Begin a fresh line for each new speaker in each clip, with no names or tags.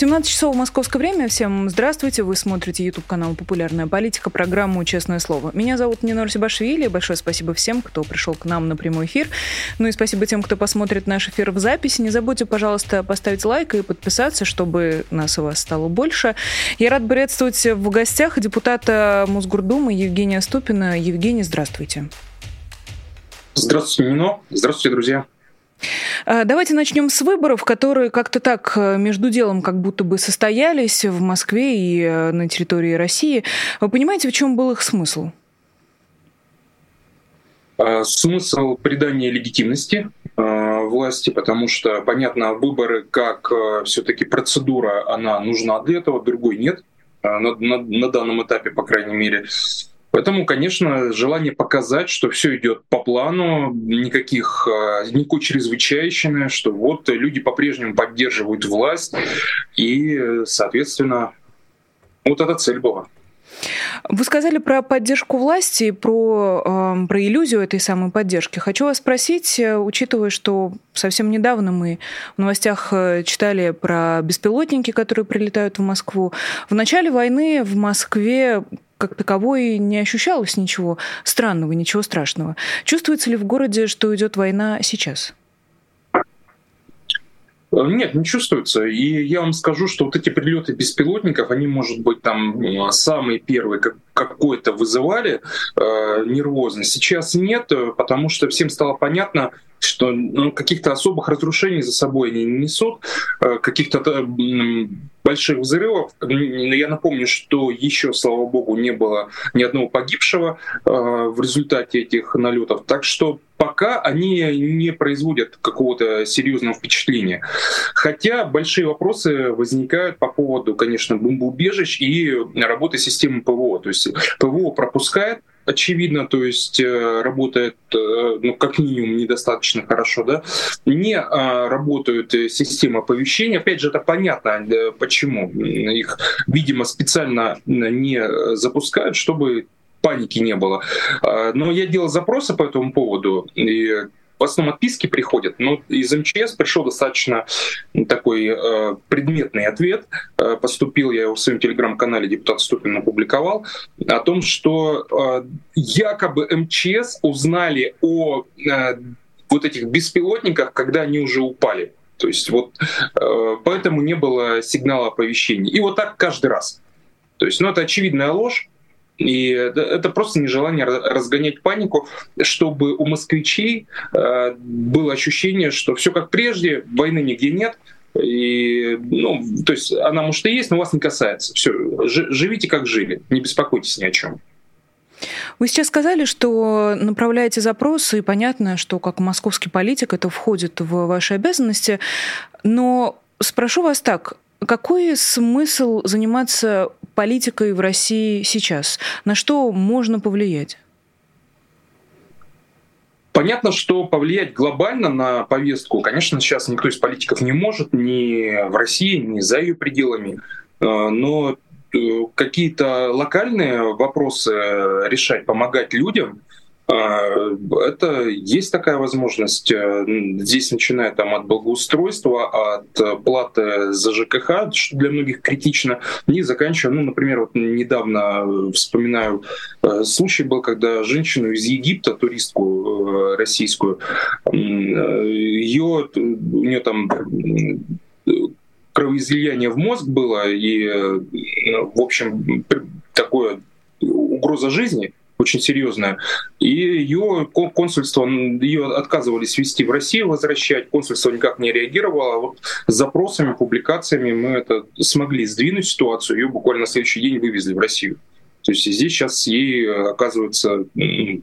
17 часов московское время. Всем здравствуйте. Вы смотрите YouTube канал «Популярная политика», программу «Честное слово». Меня зовут Нинор Сибашвили. Большое спасибо всем, кто пришел к нам на прямой эфир. Ну и спасибо тем, кто посмотрит наш эфир в записи. Не забудьте, пожалуйста, поставить лайк и подписаться, чтобы нас и вас стало больше. Я рад приветствовать в гостях депутата Мосгордумы Евгения Ступина. Евгений, здравствуйте.
Здравствуйте, Нино. Здравствуйте, друзья.
А, давайте начнем с выборов, которые как-то так э, между делом как будто бы состоялись в Москве и э, на территории России. Вы понимаете, в чем был их смысл?
Смысл придания легитимности власти, потому что, понятно, выборы как э, все-таки процедура, она нужна для этого, другой нет на, на, на данном этапе, по крайней мере. Поэтому, конечно, желание показать, что все идет по плану, никаких, а, никакой чрезвычайщины, что вот люди по-прежнему поддерживают власть, и, соответственно, вот эта цель была.
Вы сказали про поддержку власти, про, э, про иллюзию этой самой поддержки. Хочу вас спросить, э, учитывая, что совсем недавно мы в новостях э, читали про беспилотники, которые прилетают в Москву. В начале войны в Москве как таковой не ощущалось ничего странного, ничего страшного. Чувствуется ли в городе, что идет война сейчас?
Нет, не чувствуется. И я вам скажу, что вот эти прилеты беспилотников, они, может быть, там самые первые как, какой-то вызывали э, нервозность. Сейчас нет, потому что всем стало понятно, что ну, каких-то особых разрушений за собой не несут, э, каких-то э, больших взрывов. Я напомню, что еще, слава богу, не было ни одного погибшего э, в результате этих налетов. Так что пока они не производят какого-то серьезного впечатления. Хотя большие вопросы возникают по поводу, конечно, бомбоубежищ и работы системы ПВО. То есть ПВО пропускает очевидно, то есть э, работает, э, ну, как минимум, недостаточно хорошо, да, не а, работают э, системы оповещения. Опять же, это понятно, почему. Их, видимо, специально не запускают, чтобы паники не было. Но я делал запросы по этому поводу, и в основном отписки приходят, но из МЧС пришел достаточно такой э, предметный ответ. Э, поступил, я его в своем телеграм-канале депутат Ступин опубликовал, о том, что э, якобы МЧС узнали о э, вот этих беспилотниках, когда они уже упали. То есть вот э, поэтому не было сигнала оповещения. И вот так каждый раз. То есть, ну, это очевидная ложь, и это просто нежелание разгонять панику, чтобы у москвичей э, было ощущение, что все как прежде, войны нигде нет, и, ну, то есть она может и есть, но вас не касается. Все, живите как жили, не беспокойтесь ни о чем.
Вы сейчас сказали, что направляете запросы, и понятно, что как московский политик это входит в ваши обязанности. Но спрошу вас так, какой смысл заниматься политикой в России сейчас? На что можно повлиять?
Понятно, что повлиять глобально на повестку, конечно, сейчас никто из политиков не может, ни в России, ни за ее пределами. Э, но э, какие-то локальные вопросы решать, помогать людям, это есть такая возможность. Э, здесь начиная там от благоустройства, от платы за ЖКХ, что для многих критично, и заканчивая, ну, например, вот недавно вспоминаю э, случай был, когда женщину из Египта, туристку э, российскую, ее, у нее там кровоизлияние в мозг было, и, в общем, такое угроза жизни, очень серьезная. И ее консульство, ее отказывались вести в Россию, возвращать. Консульство никак не реагировало. Вот с запросами, публикациями мы это смогли сдвинуть ситуацию. Ее буквально на следующий день вывезли в Россию. То есть здесь сейчас ей оказывается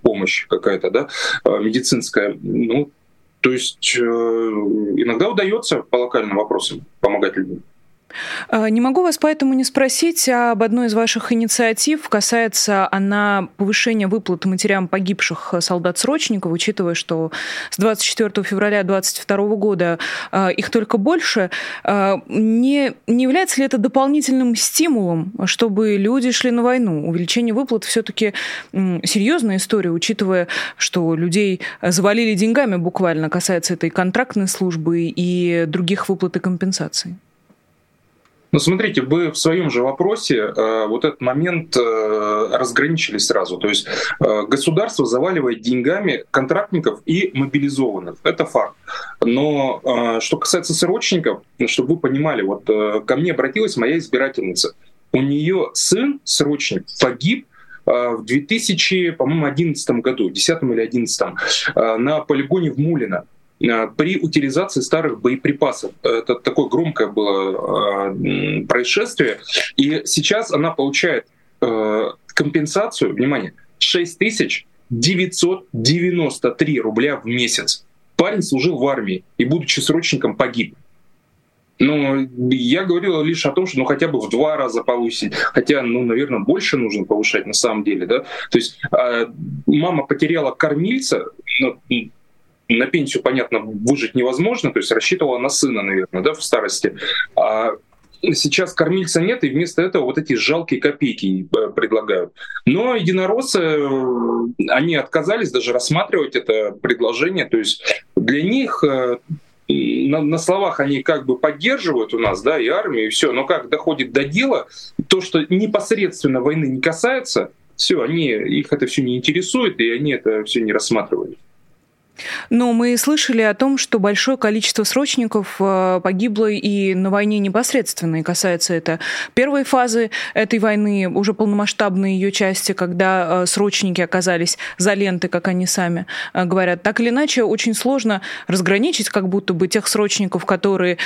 помощь какая-то, да, а, медицинская. Ну, то есть э, иногда удается по локальным вопросам помогать людям.
А, не могу вас поэтому не спросить об одной из ваших инициатив. Касается она повышения выплат матерям погибших солдат-срочников, учитывая, что с 24 февраля 2022 года а, их только больше. А, не, не является ли это дополнительным стимулом, чтобы люди шли на войну? Увеличение выплат все-таки серьезная история, учитывая, что людей завалили деньгами буквально, касается этой контрактной службы и других выплат и компенсаций.
Ну, смотрите, вы в своем же вопросе э, вот этот момент э, разграничили сразу. То есть э, государство заваливает деньгами контрактников и мобилизованных. Это факт. Но э, что касается срочников, чтобы вы понимали, вот э, ко мне обратилась моя избирательница. У нее сын, срочник, погиб э, в 2011 году, 10 или 11, э, на полигоне в Мулино. Э, при утилизации старых боеприпасов. Это такое громкое было э, происшествие. И сейчас она получает э, компенсацию, внимание, 6993 рубля в месяц. Парень служил в армии и, будучи срочником, погиб. Но я говорил лишь о том, что ну хотя бы в два раза повысить, хотя, ну, наверное, больше нужно повышать на самом деле, да. То есть э, мама потеряла кормильца, ну, на пенсию, понятно, выжить невозможно, то есть рассчитывала на сына, наверное, да, в старости. А сейчас кормильца нет, и вместо этого вот эти жалкие копейки э, предлагают. Но единороссы, э, они отказались даже рассматривать это предложение, то есть для них э, на, на словах они как бы поддерживают у нас, да, и армию, и все, но как доходит до дела, то, что непосредственно войны не касается, все, они, их это все не интересует, и они это все не рассматривают.
Но мы слышали о том, что большое количество срочников э, погибло и на войне непосредственно, и касается это первой фазы этой войны, уже полномасштабной ее части, когда э, срочники оказались за ленты, как они сами э, говорят. Так или иначе, очень сложно разграничить как будто бы тех срочников, которые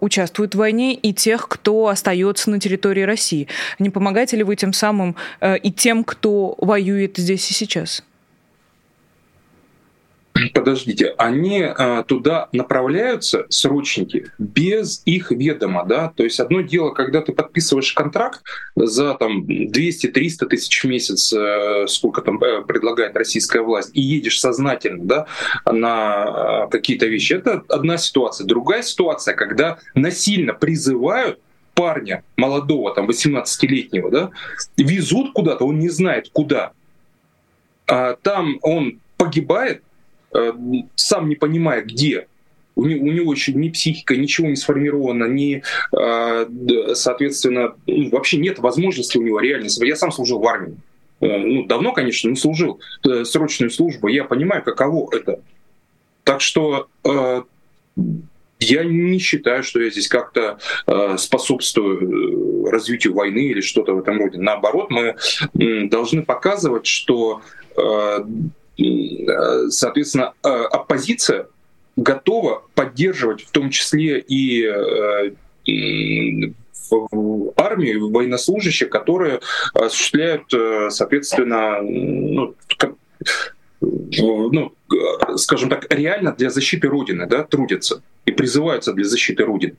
участвуют в войне, и тех, кто остается на территории России. Не помогаете ли вы тем самым и тем, кто воюет здесь и сейчас?
Подождите, они а, туда направляются, срочники, без их ведома, да, то есть одно дело, когда ты подписываешь контракт за там 200-300 тысяч в месяц, э, сколько там э, предлагает российская власть, и едешь сознательно, да, на какие-то вещи, это одна ситуация. Другая ситуация, когда насильно призывают парня молодого, там 18-летнего, да, везут куда-то, он не знает куда, а там он погибает, Э, сам не понимая, где, у него, у него еще ни психика, ничего не сформировано, ни, э, соответственно, ну, вообще нет возможности у него реально. Я сам служил в армии. Э, ну, давно, конечно, не служил срочную службу. Я понимаю, каково это. Так что я не считаю, что я здесь как-то способствую развитию войны или что-то в этом роде. Наоборот, мы должны показывать, что Э, соответственно, э, оппозиция готова поддерживать в том числе и э, армию, военнослужащих, которые осуществляют, соответственно, ну, ну, скажем так, реально для защиты Родины, да, трудятся и призываются для защиты Родины.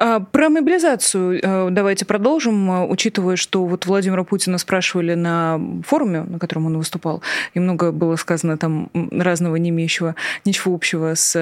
А, про мобилизацию э, давайте продолжим, э, учитывая, что вот Владимира Путина спрашивали на форуме, на котором он выступал, и много было сказано там разного, не имеющего ничего общего с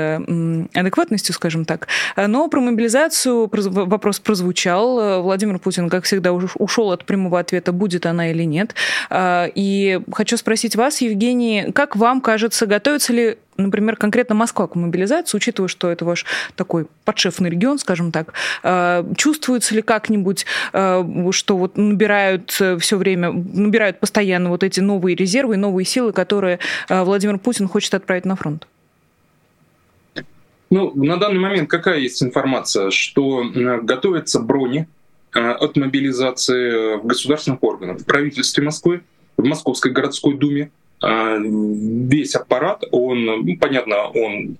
адекватностью, скажем так. Но про мобилизацию вопрос прозвучал. Владимир Путин, как всегда, ушел от прямого ответа, будет она или нет. А, и хочу спросить вас, Евгений, как вам кажется, готовится ли например, конкретно Москва к мобилизации, учитывая, что это ваш такой подшефный регион, скажем так, э, чувствуется ли как-нибудь, э, что вот набирают все время, набирают постоянно вот эти новые резервы новые силы, которые э, Владимир Путин хочет отправить на фронт?
Ну, на данный момент какая есть информация, что готовятся брони от мобилизации в государственных органах, в правительстве Москвы, в Московской городской думе, весь аппарат, он, ну, понятно, он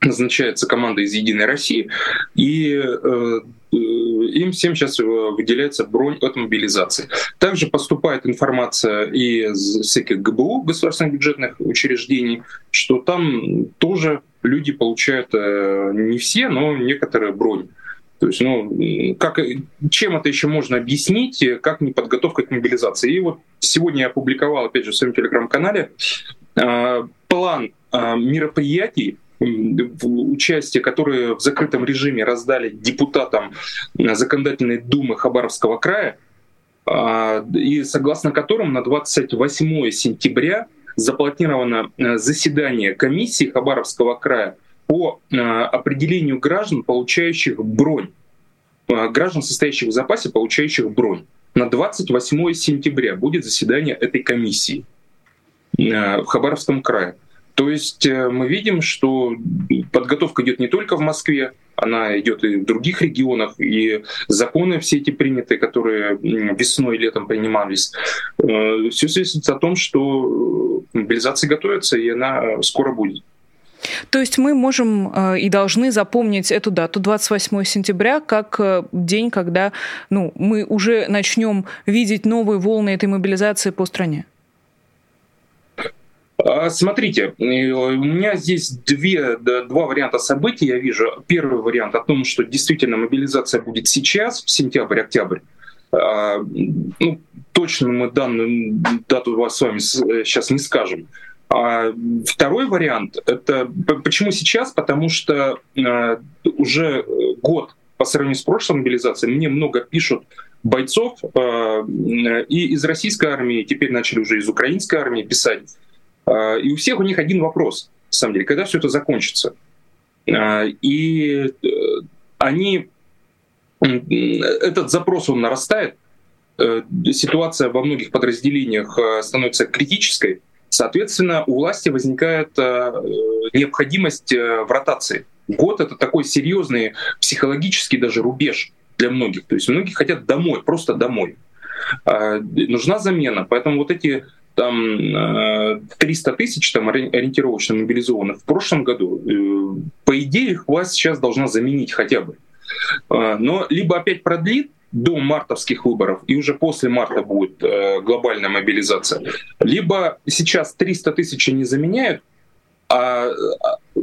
назначается команда из «Единой России», и э, э, им всем сейчас выделяется бронь от мобилизации. Также поступает информация из всяких ГБУ, государственных бюджетных учреждений, что там тоже люди получают э, не все, но некоторые бронь. То есть, ну, как, чем это еще можно объяснить, как не подготовка к мобилизации? И вот сегодня я опубликовал, опять же, в своем телеграм-канале э, план э, мероприятий, участие, которые в закрытом режиме раздали депутатам Законодательной Думы Хабаровского края, а, и согласно которым на 28 сентября запланировано э, заседание комиссии Хабаровского края по э, определению граждан, получающих бронь, э, граждан, состоящих в запасе, получающих бронь. На 28 сентября будет заседание этой комиссии в Хабаровском крае. То есть мы видим, что подготовка идет не только в Москве, она идет и в других регионах, и законы все эти приняты, которые весной и летом принимались. Э, все зависит о том, что мобилизация готовится, и она скоро будет.
То есть мы можем э, и должны запомнить эту дату, 28 сентября, как э, день, когда ну, мы уже начнем видеть новые волны этой мобилизации по стране?
А, смотрите, у меня здесь две, два варианта событий я вижу. Первый вариант о том, что действительно мобилизация будет сейчас, в сентябрь-октябрь. А, ну, точно мы данную дату с вами сейчас не скажем. А второй вариант — это почему сейчас? Потому что уже год по сравнению с прошлой мобилизацией мне много пишут бойцов и из российской армии, теперь начали уже из украинской армии писать, а, и у всех у них один вопрос, на самом деле, когда все это закончится. И э, они, этот запрос, он нарастает, э, ситуация во многих подразделениях э, становится критической, соответственно, у власти возникает необходимость в ротации. Год — это такой серьезный психологический даже рубеж для многих. То есть многие хотят домой, просто домой. А, нужна замена, поэтому вот эти там 300 э, тысяч там ориентировочно мобилизованных в прошлом году, э, по идее их власть сейчас должна заменить хотя бы. Э, но либо опять продлит до мартовских выборов, и уже после марта будет глобальная мобилизация, либо сейчас 300 тысяч не заменяют, а,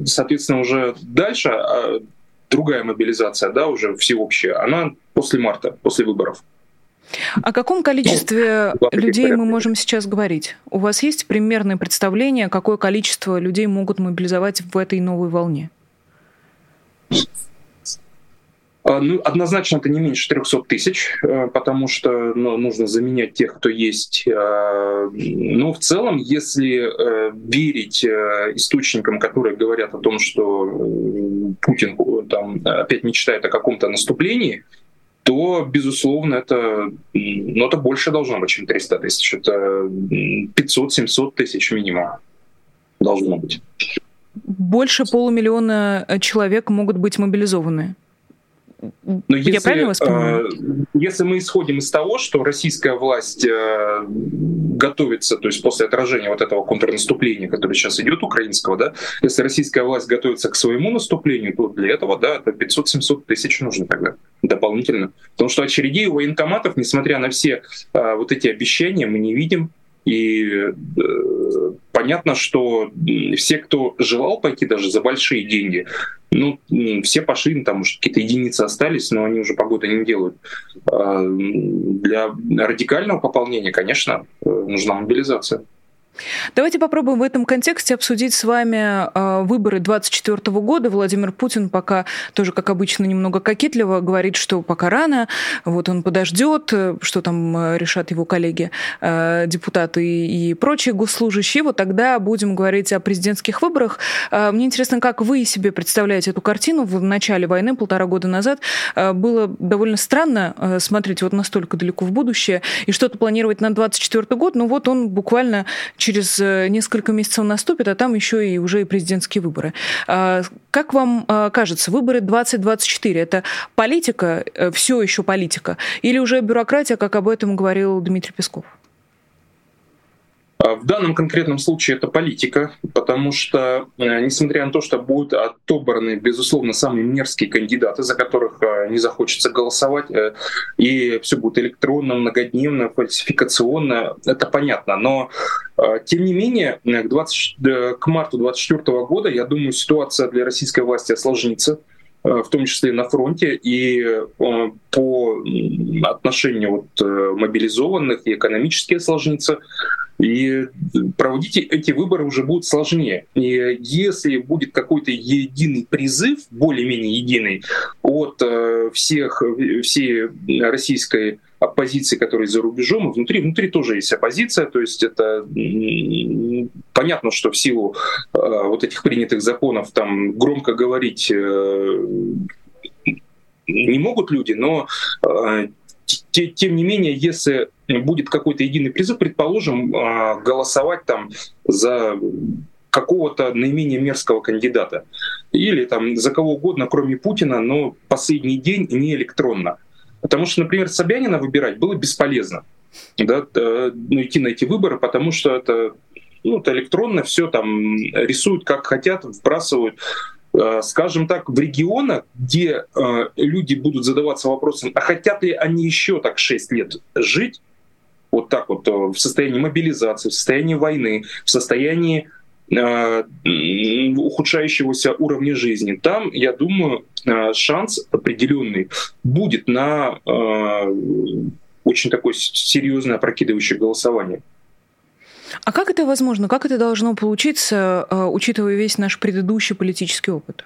соответственно, уже дальше а другая мобилизация, да, уже всеобщая, она после марта, после выборов.
О каком количестве ну, людей мы можем сейчас говорить? У вас есть примерное представление, какое количество людей могут мобилизовать в этой новой волне?
А, ну, однозначно это не меньше 300 тысяч, э, потому что ну, нужно заменять тех, кто есть. А, но в целом, если э, верить э, источникам, которые говорят о том, что Путин там опять мечтает о каком-то наступлении, то, безусловно, это, ну, это больше должно быть, чем 300 тысяч. Это 500-700 тысяч минимум должно быть.
Больше полумиллиона человек могут быть мобилизованы.
Но если, Я правильно вас понимаю? Э, если мы исходим из того, что российская власть э, готовится, то есть после отражения вот этого контрнаступления, которое сейчас идет украинского, да, если российская власть готовится к своему наступлению, то для этого, да, это 500-700 тысяч нужно тогда дополнительно. Потому что очередей у военкоматов, несмотря на все э, вот эти обещания, мы не видим. И понятно, что все, кто желал пойти даже за большие деньги, ну, все пошли, там, может, какие-то единицы остались, но они уже погоды не делают. А, для радикального пополнения, конечно, э, нужна мобилизация.
Давайте попробуем в этом контексте обсудить с вами э, выборы 2024 года. Владимир Путин пока тоже, как обычно, немного кокетливо говорит, что пока рано, вот он подождет, э, что там э, решат его коллеги, э, депутаты и прочие госслужащие. Вот тогда будем говорить о президентских выборах. Э, мне интересно, как вы себе представляете эту картину в начале войны, полтора года назад. Было довольно странно смотреть вот настолько далеко в будущее и что-то планировать на 2024 год. Ну вот он буквально через э, несколько месяцев наступит, а там еще и уже и президентские выборы. А, как вам а, кажется, выборы 2024 это политика, э, все еще политика, или уже бюрократия, как об этом говорил Дмитрий Песков?
А в данном конкретном случае это политика, потому что, э, несмотря на то, что будут отобраны, безусловно, самые мерзкие кандидаты, за которых э, не захочется голосовать, э, и все будет электронно, многодневно, фальсификационно, это понятно. Но, тем не менее, к, 20, к марту 2024 года, я думаю, ситуация для российской власти осложнится. в том числе на фронте, и по отношению вот мобилизованных и экономически осложнится. И проводить эти выборы уже будет сложнее. И если будет какой-то единый призыв, более-менее единый, от всех, всей российской оппозиции, которые за рубежом, и внутри, внутри тоже есть оппозиция, то есть это понятно, что в силу э, вот этих принятых законов там громко говорить э, не могут люди, но э, тем не менее, если будет какой-то единый призыв, предположим, э, голосовать там за какого-то наименее мерзкого кандидата. Или там за кого угодно, кроме Путина, но последний день не электронно – Потому что, например, Собянина выбирать было бесполезно. Да, ну, идти на эти выборы, потому что это, ну, это электронно, все там рисуют как хотят, вбрасывают. Э, скажем так, в регионах, где э, люди будут задаваться вопросом, а хотят ли они еще так 6 лет жить, вот так вот, э, в состоянии мобилизации, в состоянии войны, в состоянии Э, ухудшающегося уровня жизни. Там, я думаю, э, шанс определенный будет на очень такое серьезное опрокидывающее голосование.
А как это возможно? Как это должно получиться, учитывая весь наш предыдущий политический опыт?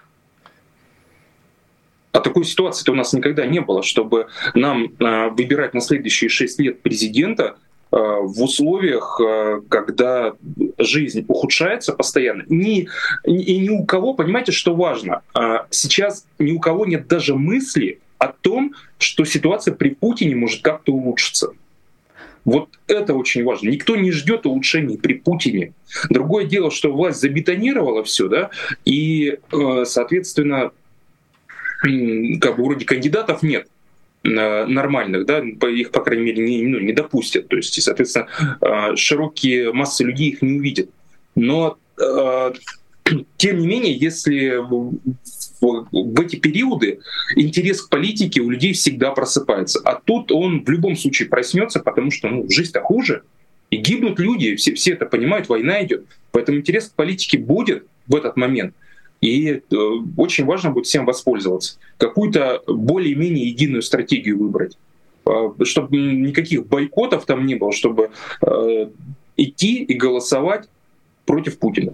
А такой ситуации-то у нас никогда не было, чтобы нам выбирать на следующие шесть лет президента, Э, в условиях, э, когда жизнь ухудшается постоянно. Ни, и ни у кого, понимаете, что важно, а сейчас ни у кого нет даже мысли о том, что ситуация при Путине может как-то улучшиться. Вот это очень важно. Никто не ждет улучшений при Путине. Другое дело, что власть забетонировала все, да, и, э, соответственно, как бы вроде кандидатов нет нормальных, да, их, по крайней мере, не, ну, не допустят. То есть, и, соответственно, а, широкие массы людей их не увидят. Но а, тем не менее, если в эти периоды интерес к политике у людей всегда просыпается. А тут он в любом случае проснется, потому что ну, жизнь-то хуже. И гибнут люди, все, все это понимают, война идет. Поэтому интерес к политике будет в этот момент. И э, очень важно будет всем воспользоваться. Какую-то более-менее единую стратегию выбрать а, чтобы никаких бойкотов там не было, чтобы э, идти и голосовать против Путина.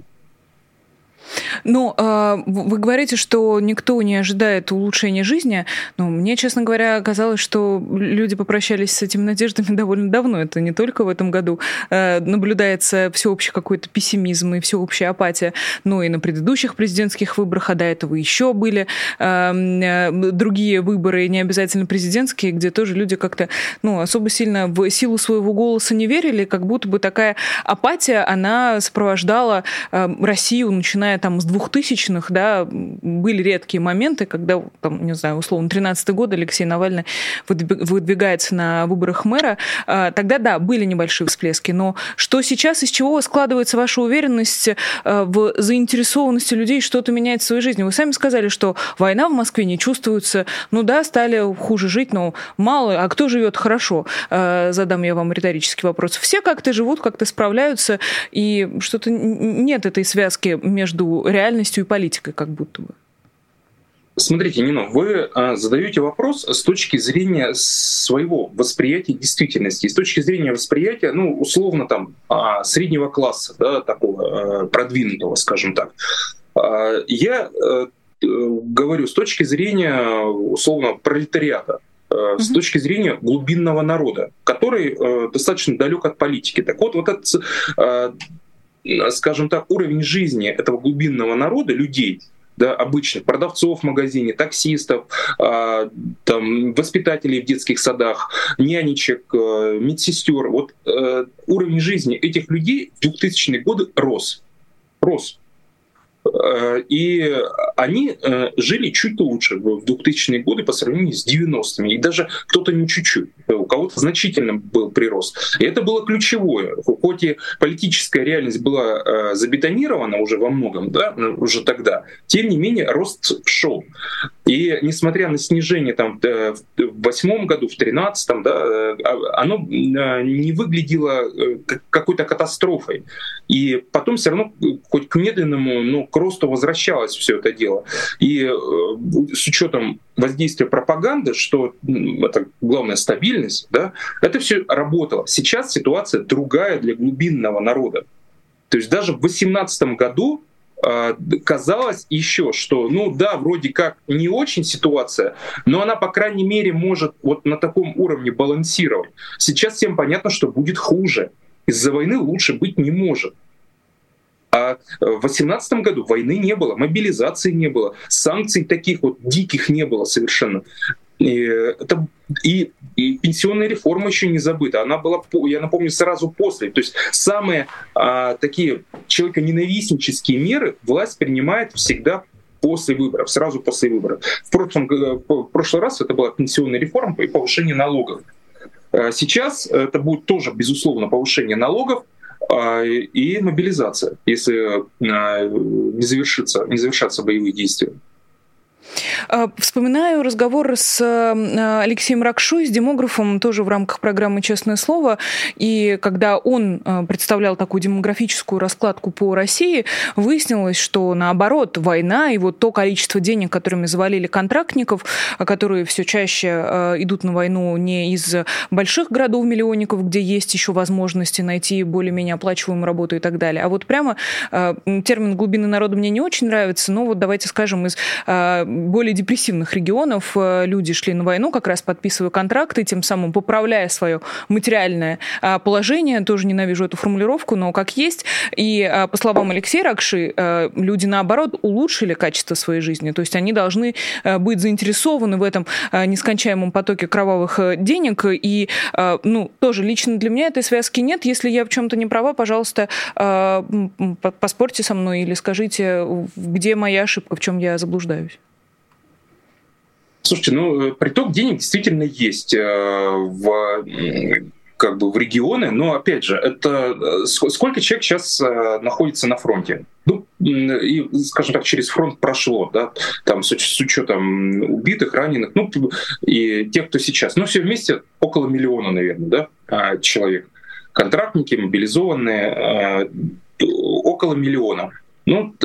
Ну, а, вы говорите, что никто не ожидает улучшения жизни. Но мне, честно говоря, казалось, что люди попрощались с этими надеждами довольно давно. Это не только в этом году. Э, наблюдается всеобщий какой-то пессимизм и всеобщая апатия. Но и на предыдущих президентских выборах, а до этого еще были эм, э, другие выборы, не обязательно президентские, где тоже люди как-то ну, особо сильно в силу своего голоса не верили, как будто бы такая апатия, она сопровождала Россию, начиная там с двухтысячных, да, были редкие моменты, когда, там, не знаю, условно, 13 год Алексей Навальный выдвигается на выборах мэра, а, тогда, да, были небольшие всплески, но что сейчас, из чего складывается ваша уверенность а, в заинтересованности людей что-то менять в своей жизни? Вы сами сказали, что война в Москве не чувствуется, ну да, стали хуже жить, но мало, а кто живет хорошо? А, задам я вам риторический вопрос. Все как-то живут, как-то справляются, и что-то нет этой связки между реальностью и политикой как будто бы.
Смотрите, Нино, вы а, задаете вопрос с точки зрения своего восприятия действительности, с точки зрения восприятия, ну, условно, там, а, среднего класса, да, такого а, продвинутого, скажем так. Я а, говорю с точки зрения, условно, пролетариата, mm-hmm. с точки зрения глубинного народа, который э, достаточно далек от политики. Так вот, вот этот скажем так, уровень жизни этого глубинного народа, людей, да, обычных продавцов в магазине, таксистов, э, там, воспитателей в детских садах, нянечек, э, медсестер. Вот э, уровень жизни этих людей в 2000-е годы рос. Рос. Э, и они э, жили чуть лучше в 2000-е годы по сравнению с 90-ми. И даже кто-то не чуть-чуть, у кого-то значительно был прирост. И это было ключевое. Хоть и политическая реальность была э, забетонирована уже во многом, да, уже тогда, тем не менее рост шел. И несмотря на снижение там, в восьмом году, в тринадцатом, да, а, оно не выглядело какой-то катастрофой. И потом все равно хоть к медленному, но к росту возвращалось все это дело. И с учетом воздействия пропаганды, что это главная стабильность, да, это все работало. Сейчас ситуация другая для глубинного народа. То есть даже в 2018 году э, казалось еще, что, ну да, вроде как не очень ситуация, но она, по крайней мере, может вот на таком уровне балансировать. Сейчас всем понятно, что будет хуже. Из-за войны лучше быть не может. А в 2018 году войны не было, мобилизации не было, санкций таких вот диких не было совершенно. И, это, и, и пенсионная реформа еще не забыта. Она была, я напомню, сразу после. То есть самые а, такие человеконенавистнические меры власть принимает всегда после выборов, сразу после выборов. В прошлом, в прошлый раз это была пенсионная реформа и повышение налогов. А сейчас это будет тоже, безусловно, повышение налогов, а, и мобилизация, если а, не, завершится, не завершатся боевые действия.
А, вспоминаю разговор с э, Алексеем Ракшой, с демографом, тоже в рамках программы «Честное слово». И когда он э, представлял такую демографическую раскладку по России, выяснилось, что наоборот, война и вот то количество денег, которыми завалили контрактников, которые все чаще э, идут на войну не из больших городов-миллионников, где есть еще возможности найти более-менее оплачиваемую работу и так далее. А вот прямо термин «глубины народа» мне не очень нравится, но вот давайте скажем, из более депрессивных регионов э, люди шли на войну, как раз подписывая контракты, тем самым поправляя свое материальное а, положение. Тоже ненавижу эту формулировку, но как есть. И а, по словам Алексея Ракши, э, люди, наоборот, улучшили качество своей жизни. То есть они должны э, быть заинтересованы в этом нескончаемом потоке кровавых денег. И, ну, тоже лично для меня этой связки нет. Если я в чем-то не права, пожалуйста, поспорьте со мной или скажите, где моя ошибка, в чем я заблуждаюсь.
Слушайте, ну э, приток денег действительно есть э, в как бы в регионы, но опять же, это э, сколько человек сейчас находится на фронте? Ну, и, скажем так, через фронт прошло, да, там с, с учетом убитых, раненых, ну, и тех, кто сейчас. Ну, все вместе около миллиона, наверное, да, а, человек. Контрактники, мобилизованные, около миллиона. Ну,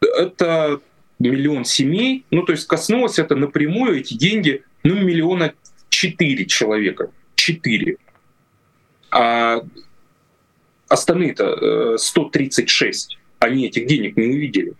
это миллион семей, ну то есть коснулось это напрямую, эти деньги, ну миллиона четыре человека, четыре. А остальные-то 136, э, они этих денег не увидели.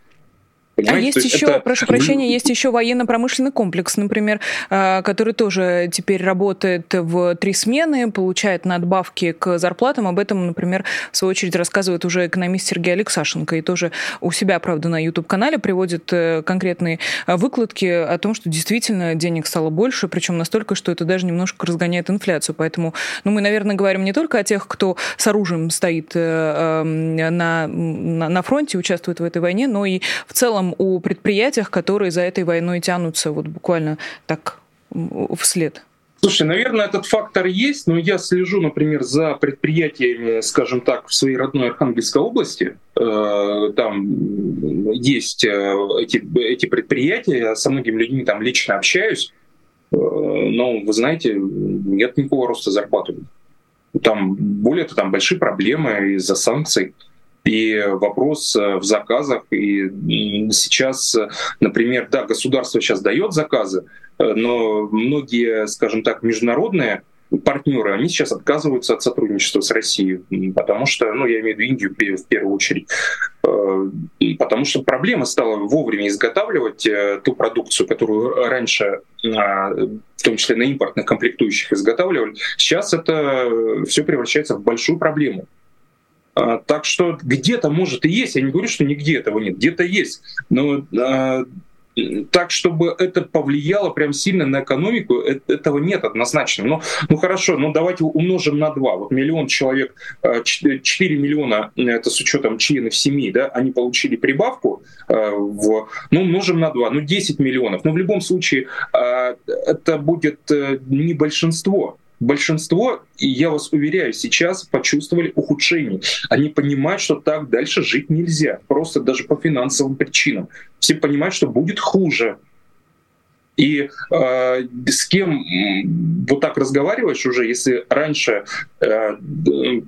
Понимаете? А есть, есть еще, это... прошу прощения, есть еще военно-промышленный комплекс, например, а, который тоже теперь работает в три смены, получает надбавки к зарплатам. Об этом, например, в свою очередь рассказывает уже экономист Сергей Алексашенко. И тоже у себя, правда, на YouTube-канале приводит э, конкретные э, выкладки о том, что действительно денег стало больше, причем настолько, что это даже немножко разгоняет инфляцию. Поэтому ну, мы, наверное, говорим не только о тех, кто с оружием стоит э, эм, на, на, на фронте, участвует в этой войне, но и в целом целом о предприятиях, которые за этой войной тянутся вот буквально так вслед?
Слушай, наверное, этот фактор есть, но я слежу, например, за предприятиями, скажем так, в своей родной Архангельской области. Э, там есть э, эти, эти предприятия, я со многими людьми там лично общаюсь, э, но, вы знаете, нет никакого роста зарплаты. Там, более того, там большие проблемы из-за санкций. И вопрос э, в заказах. И сейчас, э, например, да, государство сейчас дает заказы, э, но многие, скажем так, международные партнеры, они сейчас отказываются от сотрудничества с Россией, потому что, ну, я имею в виду Индию в первую очередь, потому что проблема стала вовремя изготавливать ту продукцию, которую раньше, в том числе на импортных комплектующих, изготавливали. Сейчас это все превращается в большую проблему. А, так что где-то, может, и есть. Я не говорю, что нигде этого нет. Где-то есть. Но а, так, чтобы это повлияло прям сильно на экономику, э, этого нет однозначно. Но, ну хорошо, ну давайте умножим на два. Вот миллион человек, 4 а, миллиона, это с учетом членов семьи, да, они получили прибавку, в, ну умножим на два, ну 10 миллионов. Но в любом случае это будет э, не большинство большинство, и я вас уверяю, сейчас почувствовали ухудшение. Они понимают, что так дальше жить нельзя, просто даже по финансовым причинам. Все понимают, что будет хуже. И э, с кем вот так разговариваешь уже, если раньше э,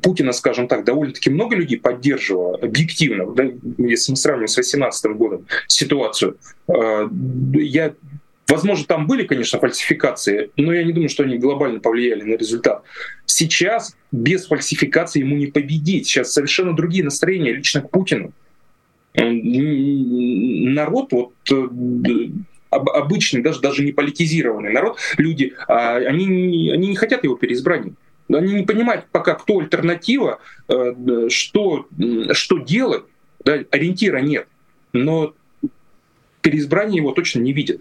Путина, скажем так, довольно-таки много людей поддерживало объективно, да, если мы сравним с 2018 годом ситуацию, э, я Возможно, там были, конечно, фальсификации, но я не думаю, что они глобально повлияли на результат. Сейчас без фальсификации ему не победить. Сейчас совершенно другие настроения лично к Путину. Народ вот э, обычный, даже, даже не политизированный народ, люди, а, они, они не хотят его переизбрания. Они не понимают пока, кто альтернатива, э, что, что делать. Да, ориентира нет. Но переизбрание его точно не видят.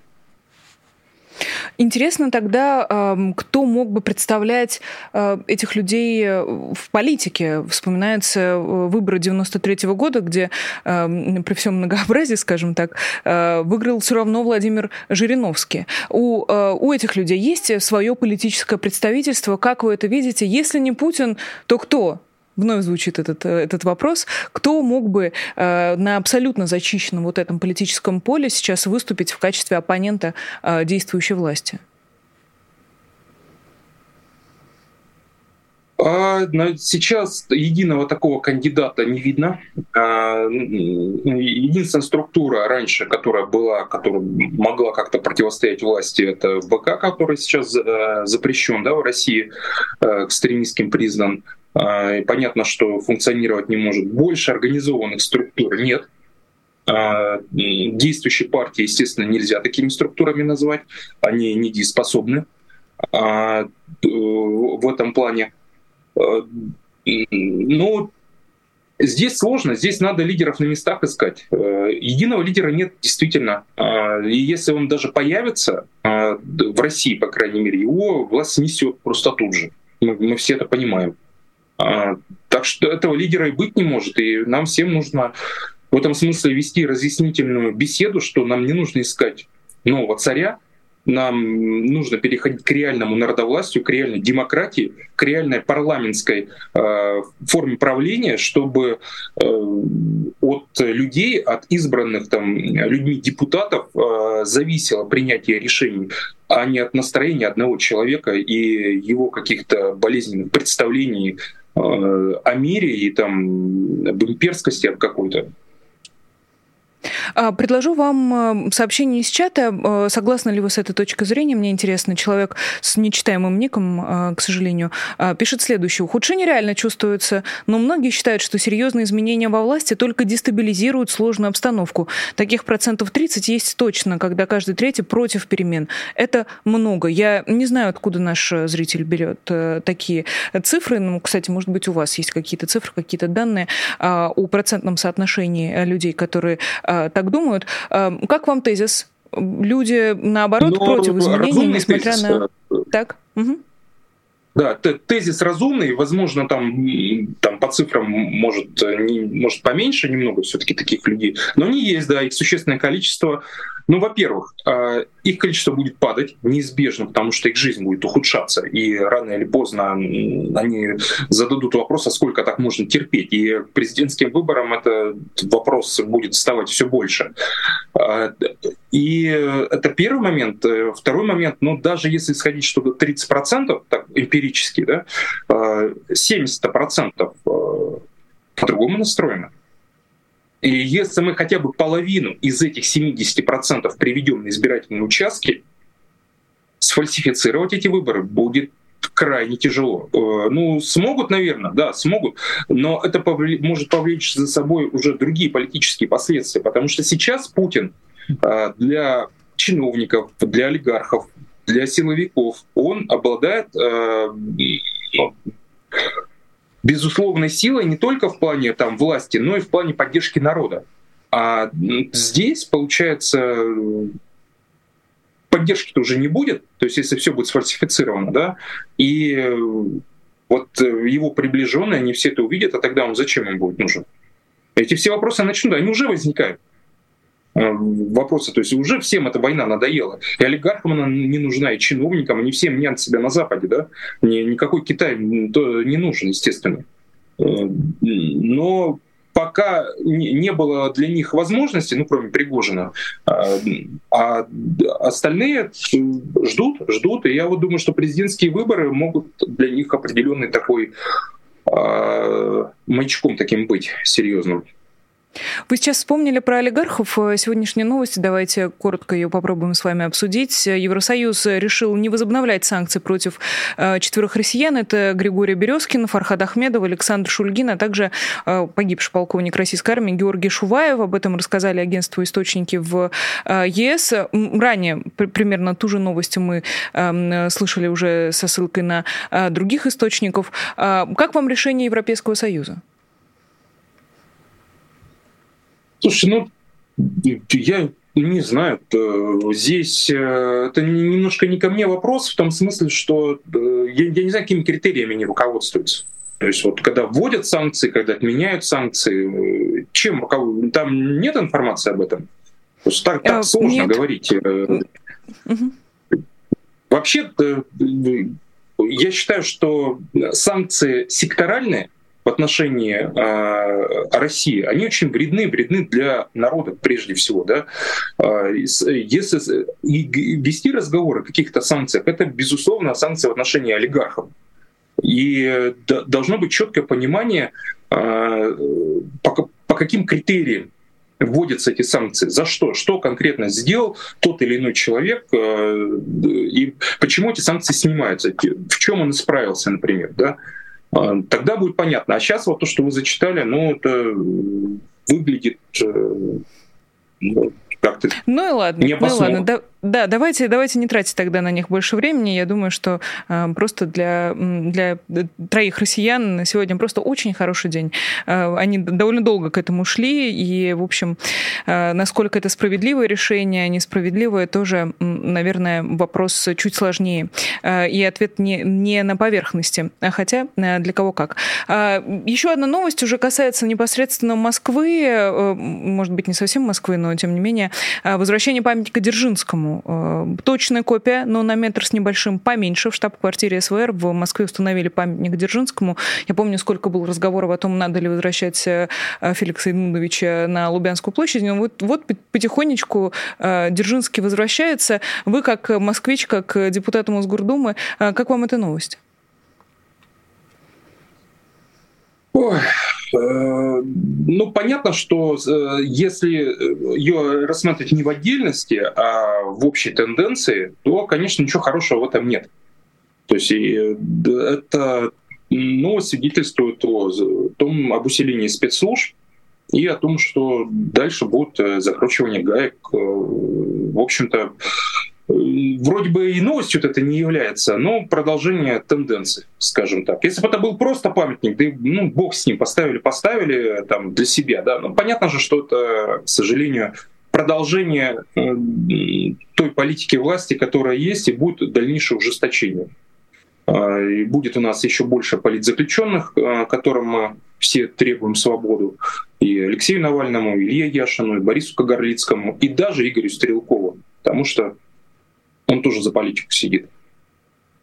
Интересно тогда, кто мог бы представлять э, этих людей э, в политике? Вспоминается э, выборы 93 -го года, где при всем многообразии, скажем так, выиграл все равно Владимир Жириновский. У, у этих людей есть свое политическое представительство. Как вы это видите? Если не Путин, то кто? Вновь звучит этот, э, этот вопрос, кто мог бы э, на абсолютно зачищенном вот этом политическом поле сейчас выступить в качестве оппонента э, действующей власти?
А, сейчас единого такого кандидата не видно. А, единственная структура раньше, которая была, которая могла как-то противостоять власти, это ВК, который сейчас э, запрещен да, в России, экстремистским признан. А, понятно, что функционировать не может. Больше организованных структур нет. А, действующие партии, естественно, нельзя такими структурами назвать. Они недееспособны а, в этом плане. Ну, Здесь сложно, здесь надо лидеров на местах искать. Единого лидера нет действительно. И если он даже появится в России, по крайней мере, его власть снесет просто тут же. Мы все это понимаем. А, так что этого лидера и быть не может. И нам всем нужно в этом смысле вести разъяснительную беседу, что нам не нужно искать нового царя, нам нужно переходить к реальному народовластию, к реальной демократии, к реальной парламентской э, форме правления, чтобы э, от людей, от избранных там, людьми депутатов э, зависело принятие решений, а не от настроения одного человека и его каких-то болезненных представлений о мире и там об имперскости какой-то.
А, предложу вам э, сообщение из чата. Э, согласны ли вы с этой точкой зрения? Мне интересно. Человек с нечитаемым ником, э, к сожалению, пишет следующее. Ухудшение реально чувствуется, но многие считают, что серьезные изменения во власти только дестабилизируют сложную обстановку. Таких процентов 30 есть точно, когда каждый третий против перемен. Это много. Я не знаю, откуда наш зритель берет такие цифры. Ну, кстати, может быть, у вас есть какие-то цифры, какие-то данные о процентном соотношении людей, которые так думают. Э, как вам тезис? Люди, наоборот, Но ну, против изменений, несмотря тезис. на... Э,
так? Угу. Да, тезис разумный, возможно, там, там по цифрам может, не, может поменьше немного все-таки таких людей, но они есть, да, их существенное количество. Ну, во-первых, а, их количество будет падать неизбежно, потому что их жизнь будет ухудшаться, и рано или поздно они зададут вопрос, а сколько так можно терпеть. И к президентским выборам этот вопрос будет вставать все больше. А, и это первый момент. Второй момент, ну, даже если исходить что-то 30%, так, эмпирически, да, 70% а, по-другому настроено. И если мы хотя бы половину из этих 70% приведем на избирательные участки, сфальсифицировать эти выборы будет крайне тяжело. Э, ну, смогут, наверное, да, смогут, но это повле- может повлечь за собой уже другие политические последствия, потому что сейчас Путин э, для чиновников, для олигархов, для силовиков, он обладает ну, безусловной силой не только в плане там, власти, но и в плане поддержки народа. А здесь, получается, поддержки-то уже не будет, то есть если все будет сфальсифицировано, да, и вот его приближенные, они все это увидят, а тогда он зачем им будет нужен? Эти все вопросы начнут, они уже возникают. Вопросы. То есть уже всем эта война надоела. И олигархам она не нужна, и чиновникам, они все мнят себя на Западе. Да? Никакой Китай не нужен, естественно. Но пока не было для них возможности, ну, кроме Пригожина, а, а остальные ждут, ждут. И я вот думаю, что президентские выборы могут для них определенный такой маячком таким быть серьезным.
Вы сейчас вспомнили про олигархов. Э, сегодняшняя новость, давайте коротко ее попробуем с вами обсудить. Евросоюз решил не возобновлять санкции против э, четверых россиян. Это Григорий Березкин, Фархад Ахмедов, Александр Шульгин, а также э, погибший полковник российской армии Георгий Шуваев. Об этом рассказали агентству источники в ЕС. Ранее примерно ту же новость мы эм, слышали уже со ссылкой на других источников. Как вам решение Европейского Союза?
Слушай, ну, я не знаю, здесь э, это немножко не ко мне вопрос, в том смысле, что э, я, я не знаю, какими критериями они руководствуются. То есть вот когда вводят санкции, когда отменяют санкции, э, чем? Там нет информации об этом? Просто так, так сложно нет. говорить. Угу. Вообще, я считаю, что санкции секторальные, в отношении э, России, они очень вредны, вредны для народа прежде всего. Да? Э, если вести разговоры о каких-то санкциях, это, безусловно, санкции в отношении олигархов. И должно быть четкое понимание, по, по каким критериям вводятся эти санкции, за что, что конкретно сделал тот или иной человек, и почему эти санкции снимаются, в чем он исправился, например. Да? А, тогда будет понятно. А сейчас вот то, что вы зачитали, ну, это выглядит э,
ну, как-то Ну и ладно, ну и ладно. Да, да, давайте, давайте не тратить тогда на них больше времени. Я думаю, что э, просто для, для троих россиян сегодня просто очень хороший день. Э, они довольно долго к этому шли, и, в общем, э, насколько это справедливое решение, несправедливое, тоже, наверное, вопрос чуть сложнее. Э, и ответ не, не на поверхности, а хотя э, для кого как. Э, еще одна новость уже касается непосредственно Москвы, э, может быть, не совсем Москвы, но, тем не менее, э, возвращение памятника Дзержинскому Э, точная копия, но на метр с небольшим поменьше. В штаб-квартире СВР в Москве установили памятник Дзержинскому. Я помню, сколько было разговоров о том, надо ли возвращать э, Феликса Эдмундовича на Лубянскую площадь. Но вот, вот потихонечку э, Дзержинский возвращается. Вы, как москвич, как депутат Мосгордумы, как вам эта новость?
Ой, Э, ну, понятно, что э, если ее рассматривать не в отдельности, а в общей тенденции, то, конечно, ничего хорошего в этом нет. То есть это ну, свидетельствует о том, об усилении спецслужб и о том, что дальше будет э, закручивание гаек. В общем-то, вроде бы и новостью это не является, но продолжение тенденции, скажем так. Если бы это был просто памятник, да, ну, бог с ним, поставили, поставили там для себя, да, ну, понятно же, что это, к сожалению, продолжение э, той политики власти, которая есть, и будет дальнейшее ужесточение. А, и будет у нас еще больше политзаключенных, а, которым мы все требуем свободу. И Алексею Навальному, и Илье Яшину, и Борису Кагарлицкому, и даже Игорю Стрелкову. Потому что он тоже за политику сидит.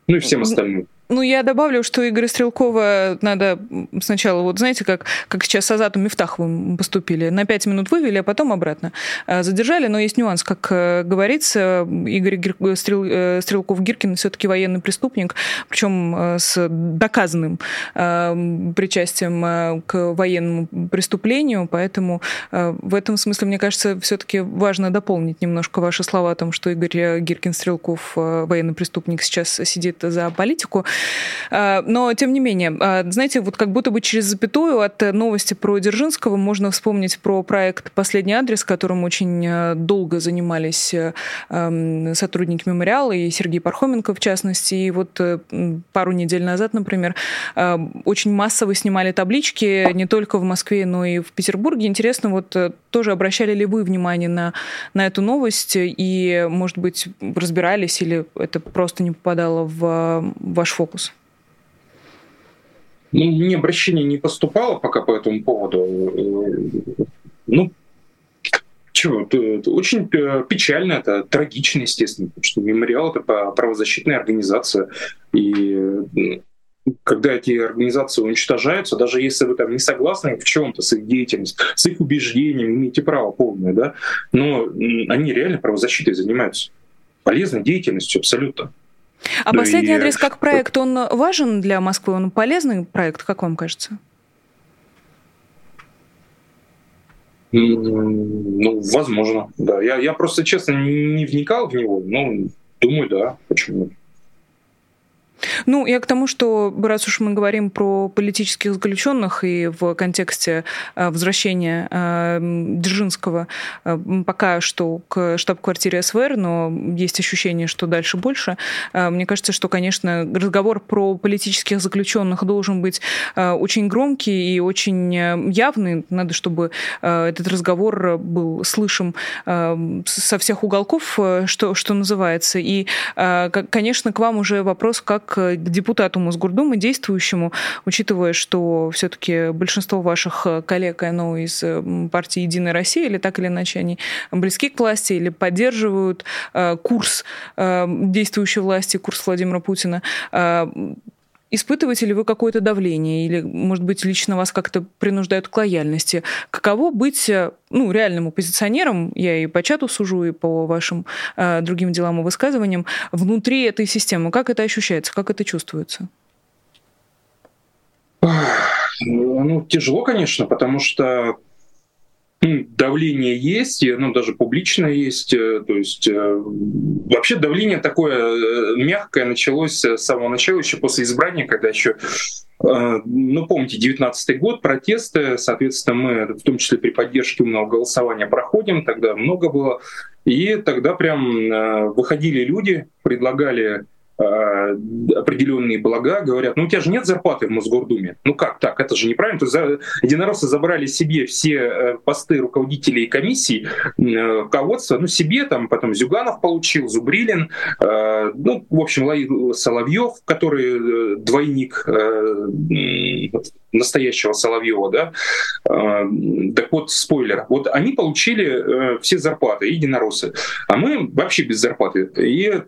Ну и всем остальным.
Ну, я добавлю, что Игоря Стрелкова надо сначала, вот знаете, как, как сейчас с Азатом Мифтаховым поступили, на пять минут вывели, а потом обратно а, задержали, но есть нюанс, как э, говорится, Игорь Гир... Стрел... Э, Стрелков-Гиркин все-таки военный преступник, причем э, с доказанным причастием к военному преступлению, поэтому в этом смысле, мне кажется, все-таки важно дополнить немножко ваши слова о том, что Игорь Гиркин-Стрелков, военный преступник, сейчас сидит за политику. А, но, тем не менее, а, знаете, вот как будто бы через запятую от новости про Дзержинского можно вспомнить про проект «Последний адрес», которым очень а, долго занимались сотрудники мемориала и Сергей Пархоменко, в частности. И вот э, пару недель назад, например, очень массово снимали таблички не только в Москве, но и в Петербурге. Интересно, вот э, тоже обращали ли вы внимание на, на эту новость и, может быть, разбирались или это просто не попадало в ваш фокус? Фокус?
Ну, мне обращение не поступало пока по этому поводу. Ну, чего? Это очень э, печально, это трагично, естественно, потому что мемориал — это правозащитная организация. И когда эти организации уничтожаются, даже если вы там не согласны в чем-то с их деятельностью, с их убеждениями, имеете право полное, да, но они реально правозащитой занимаются. Полезной деятельностью абсолютно.
А да последний и... адрес как проект, он важен для Москвы? Он полезный проект, как вам кажется?
Ну, возможно, да. Я, я просто, честно, не вникал в него, но думаю, да, почему.
Ну, я к тому, что раз уж мы говорим про политических заключенных и в контексте э, возвращения э, Дзержинского э, пока что к штаб-квартире СВР, но есть ощущение, что дальше больше, мне кажется, что, конечно, разговор про политических заключенных должен быть очень громкий и очень явный. Надо, чтобы этот разговор был слышим со всех уголков, что, что называется. И, конечно, к вам уже вопрос, как к депутату Мосгордумы, действующему, учитывая, что все-таки большинство ваших коллег, оно из партии «Единая Россия», или так или иначе они близки к власти или поддерживают э, курс э, действующей власти, курс Владимира Путина, э, Испытываете ли вы какое-то давление или, может быть, лично вас как-то принуждают к лояльности? Каково быть ну, реальным оппозиционером, я и по чату сужу, и по вашим э, другим делам и высказываниям, внутри этой системы? Как это ощущается, как это чувствуется?
Ну, тяжело, конечно, потому что давление есть, оно даже публично есть. Э, то есть э, вообще давление такое э, мягкое началось с самого начала, еще после избрания, когда еще ну, помните, 19 год, протесты, соответственно, мы в том числе при поддержке умного голосования проходим, тогда много было, и тогда прям выходили люди, предлагали определенные блага, говорят, ну у тебя же нет зарплаты в Мосгордуме. Ну как так? Это же неправильно. То есть за, единороссы забрали себе все э, посты руководителей комиссий, э, руководства, ну себе там, потом Зюганов получил, Зубрилин, ну, в общем, Соловьев, который двойник настоящего Соловьева, да, так вот, спойлер, вот они получили все зарплаты, единороссы, а мы вообще без зарплаты. И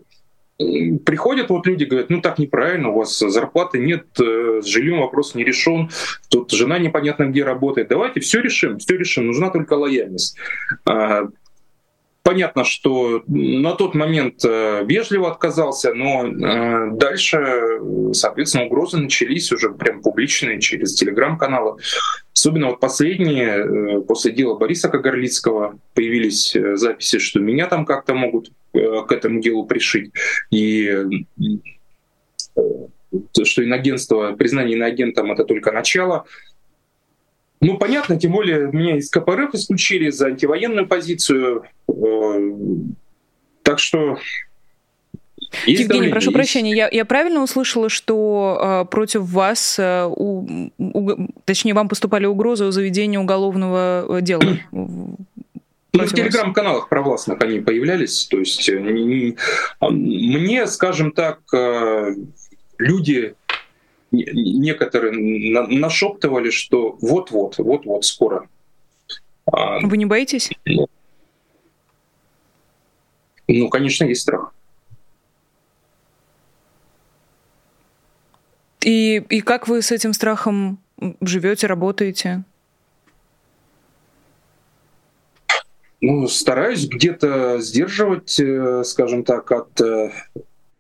приходят вот люди, говорят, ну так неправильно, у вас зарплаты нет, э, с жильем вопрос не решен, тут жена непонятно где работает. Давайте все решим, все решим, нужна только лояльность. А, понятно, что на тот момент э, вежливо отказался, но э, дальше, соответственно, угрозы начались уже прям публичные через телеграм-каналы. Особенно вот последние, после дела Бориса Кагарлицкого появились записи, что меня там как-то могут к этому делу пришить. И э, что инагентство, признание иноагентом — это только начало. Ну, понятно, тем более меня из КПРФ исключили за антивоенную позицию. Э, так что
есть Евгений, давление, прошу есть. прощения, я, я правильно услышала, что э, против вас, э, у, у, точнее, вам поступали угрозы о заведении уголовного дела?
Ну, в телеграм-каналах провластных они появлялись. То есть э, а, мне, скажем так, э, люди некоторые нашептывали, что вот-вот, вот-вот, скоро.
А, Вы не боитесь?
Ну, ну конечно, есть страх.
И, и как вы с этим страхом живете, работаете?
Ну, стараюсь где-то сдерживать, э, скажем так, от э,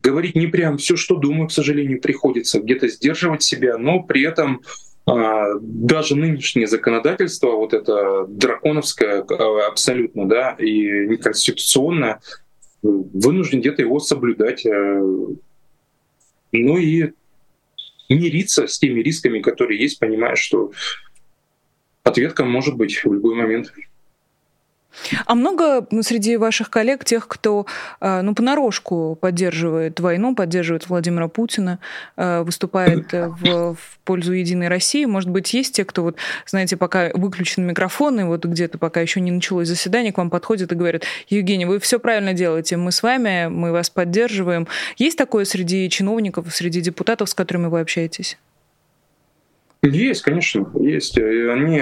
говорить не прям все, что думаю, к сожалению, приходится где-то сдерживать себя, но при этом а, даже нынешнее законодательство, вот это драконовское а, абсолютно, да, и неконституционное, вынужден где-то его соблюдать. Э, ну и мириться с теми рисками, которые есть, понимая, что ответка может быть в любой момент.
А много среди ваших коллег тех, кто э, ну, понарошку поддерживает войну, поддерживает Владимира Путина, э, выступает в, в пользу Единой России? Может быть, есть те, кто, вот, знаете, пока выключен микрофон, и вот где-то пока еще не началось заседание, к вам подходят и говорят, Евгений, вы все правильно делаете, мы с вами, мы вас поддерживаем. Есть такое среди чиновников, среди депутатов, с которыми вы общаетесь?
Есть, конечно, есть. Они,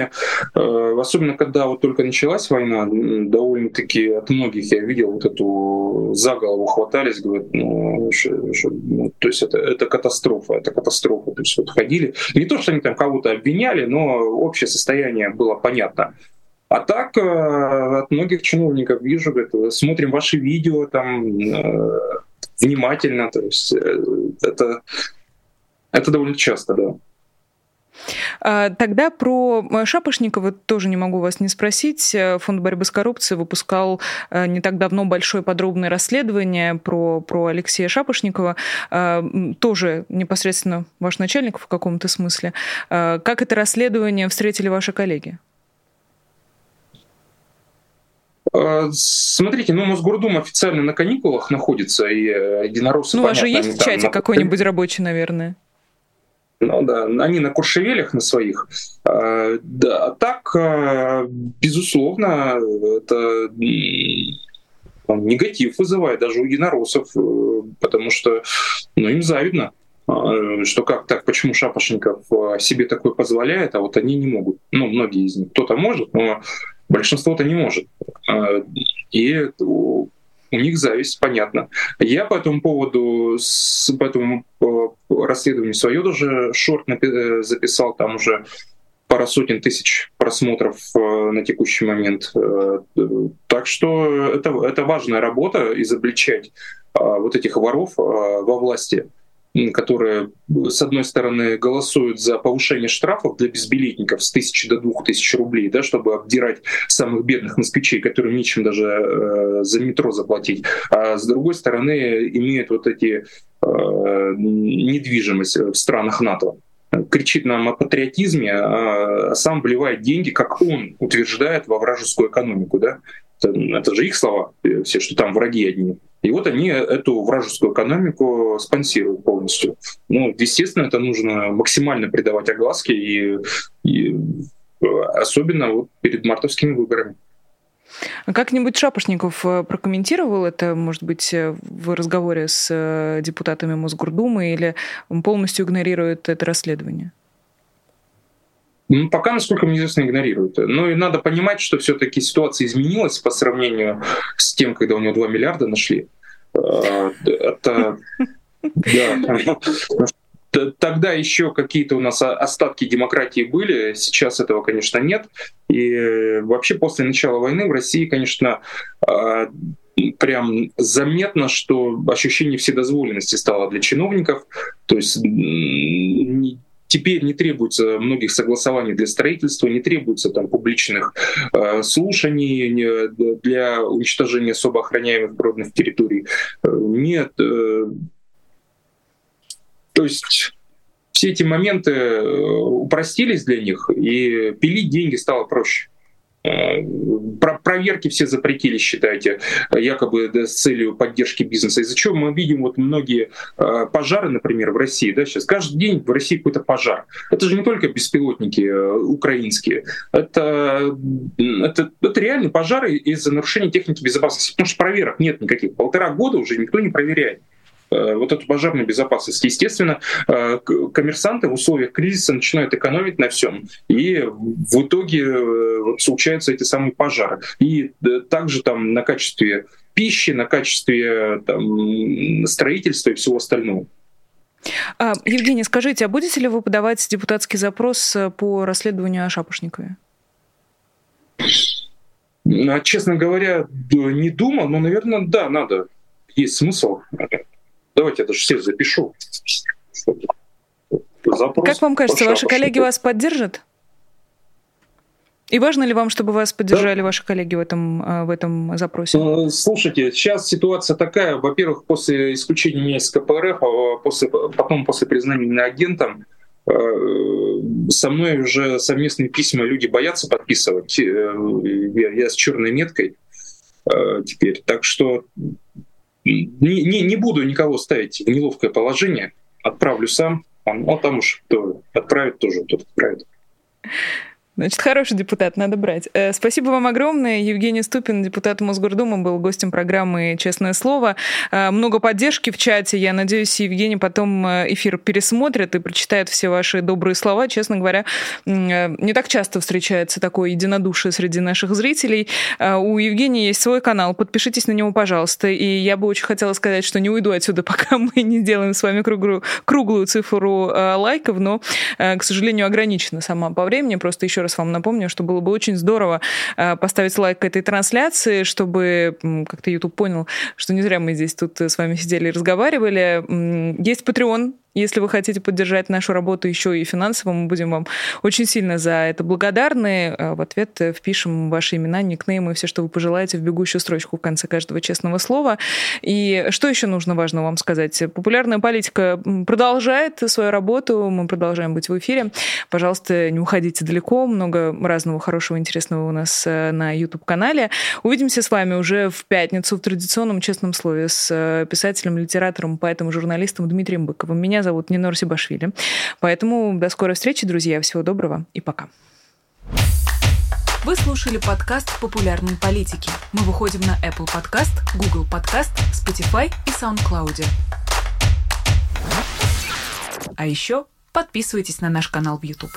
э, особенно когда вот только началась война, довольно-таки от многих я видел вот эту за голову хватались, говорят, ну, ш, ш, ну то есть это, это катастрофа, это катастрофа. То есть вот ходили, не то, что они там кого-то обвиняли, но общее состояние было понятно. А так э, от многих чиновников вижу, говорят, смотрим ваши видео там э, внимательно, то есть это, это довольно часто, да.
А, тогда про э, Шапошникова тоже не могу вас не спросить. Э, Фонд борьбы с коррупцией выпускал э, не так давно большое подробное расследование про, про Алексея Шапошникова. Тоже непосредственно ваш начальник в каком-то смысле. Как это расследование встретили ваши коллеги?
Смотрите, ну Мосгордум официально на каникулах находится, и единороссы...
Ну, у вас же есть в чате какой-нибудь рабочий, наверное?
Ну да, они на куршевелях на своих. А, да, а так, а, безусловно, это негатив вызывает даже у единороссов, э, потому что ну, им завидно, а, что как так, почему Шапошников себе такое позволяет, а вот они не могут. Ну, многие из них. Кто-то может, но большинство-то не может. И у них зависть, понятно. Я по этому поводу, с, по этому э, расследованию свое даже шорт э, записал, там уже пара сотен тысяч просмотров э, на текущий момент. Так что это, это важная работа, изобличать вот этих воров во власти которые, с одной стороны, голосуют за повышение штрафов для безбилетников с тысячи до двух тысяч рублей, да, чтобы обдирать самых бедных москвичей, которым нечем даже э, за метро заплатить, а с другой стороны, имеют вот эти э, недвижимость в странах НАТО кричит нам о патриотизме, а сам вливает деньги, как он утверждает, во вражескую экономику. Да? Это, это же их слова, э, все, что там враги одни. И вот они эту вражескую экономику спонсируют полностью. Ну, естественно, это нужно максимально придавать огласке, и, и особенно вот перед мартовскими выборами.
А как-нибудь Шапошников э, прокомментировал это, может быть, э, в разговоре с э, депутатами Мосгордумы или он полностью игнорирует это расследование?
Ну, пока, насколько мне известно, игнорируют. Ну и надо понимать, что все-таки ситуация изменилась по сравнению с тем, когда у него 2 миллиарда нашли. Э, это... Да. Тогда еще какие-то у нас остатки демократии были, сейчас этого, конечно, нет. И вообще после начала войны в России, конечно, э, прям заметно, что ощущение вседозволенности стало для чиновников. То есть Теперь не требуется многих согласований для строительства, не требуется там публичных э, слушаний для уничтожения особо охраняемых природных территорий. Э, нет. Э, то есть все эти моменты э, упростились для них, и пилить деньги стало проще. Про проверки все запретили, считайте, якобы с целью поддержки бизнеса. Из-за чего мы видим вот многие э, пожары, например, в России, да, сейчас каждый день в России какой-то пожар. Это же не только беспилотники э, украинские, это, это, это реально пожары из-за нарушения техники безопасности, потому что проверок нет никаких. Полтора года уже никто не проверяет. Э, вот эту пожарную безопасность. Естественно, э, коммерсанты в условиях кризиса начинают экономить на всем, и в итоге э, случаются эти самые пожары. И также там на качестве пищи, на качестве там, строительства и всего остального.
А, Евгений, скажите, а будете ли вы подавать депутатский запрос по расследованию о Шапошникове?
А, честно говоря, не думал, но, наверное, да, надо. Есть смысл. Давайте я даже всех запишу.
Запрос как вам кажется, ваши коллеги вас поддержат? И важно ли вам, чтобы вас поддержали да. ваши коллеги в этом, э, в этом запросе?
Э, слушайте, сейчас ситуация такая. Во-первых, после исключения меня из КПРФ, а после, потом после признания меня агентом, э, со мной уже совместные письма люди боятся подписывать. Я, я с черной меткой теперь. Так что не, не, не буду никого ставить в неловкое положение, отправлю сам, а, ну, там уж кто отправит тоже, тот отправит.
Значит, хороший депутат, надо брать. Э, спасибо вам огромное. Евгений Ступин, депутат Мосгордумы, был гостем программы «Честное слово». Э, много поддержки в чате. Я надеюсь, Евгений потом э, эфир пересмотрит и прочитает все ваши добрые слова. Честно говоря, не так часто встречается такое единодушие среди наших зрителей. У Евгения есть свой канал. Подпишитесь на него, пожалуйста. И я бы очень хотела сказать, что не уйду отсюда, пока мы не сделаем с вами круглую, круглую цифру лайков, но, к сожалению, ограничена сама по времени. Просто еще раз вам напомню, что было бы очень здорово э, поставить лайк к этой трансляции, чтобы как-то YouTube понял, что не зря мы здесь тут с вами сидели и разговаривали. Есть Patreon, если вы хотите поддержать нашу работу еще и финансово, мы будем вам очень сильно за это благодарны. А в ответ впишем ваши имена, никнеймы, все, что вы пожелаете, в бегущую строчку в конце каждого честного слова. И что еще нужно важно вам сказать? Популярная политика продолжает свою работу, мы продолжаем быть в эфире. Пожалуйста, не уходите далеко, много разного хорошего, интересного у нас э, на YouTube-канале. Увидимся с вами уже в пятницу в традиционном честном слове с э, писателем, литератором, поэтом журналистом Дмитрием Быковым. Зовут Нинор Сибашвили. Поэтому до скорой встречи, друзья. Всего доброго и пока.
Вы слушали подкаст «Популярные политики». Мы выходим на Apple Podcast, Google Podcast, Spotify и SoundCloud. А еще подписывайтесь на наш канал в YouTube.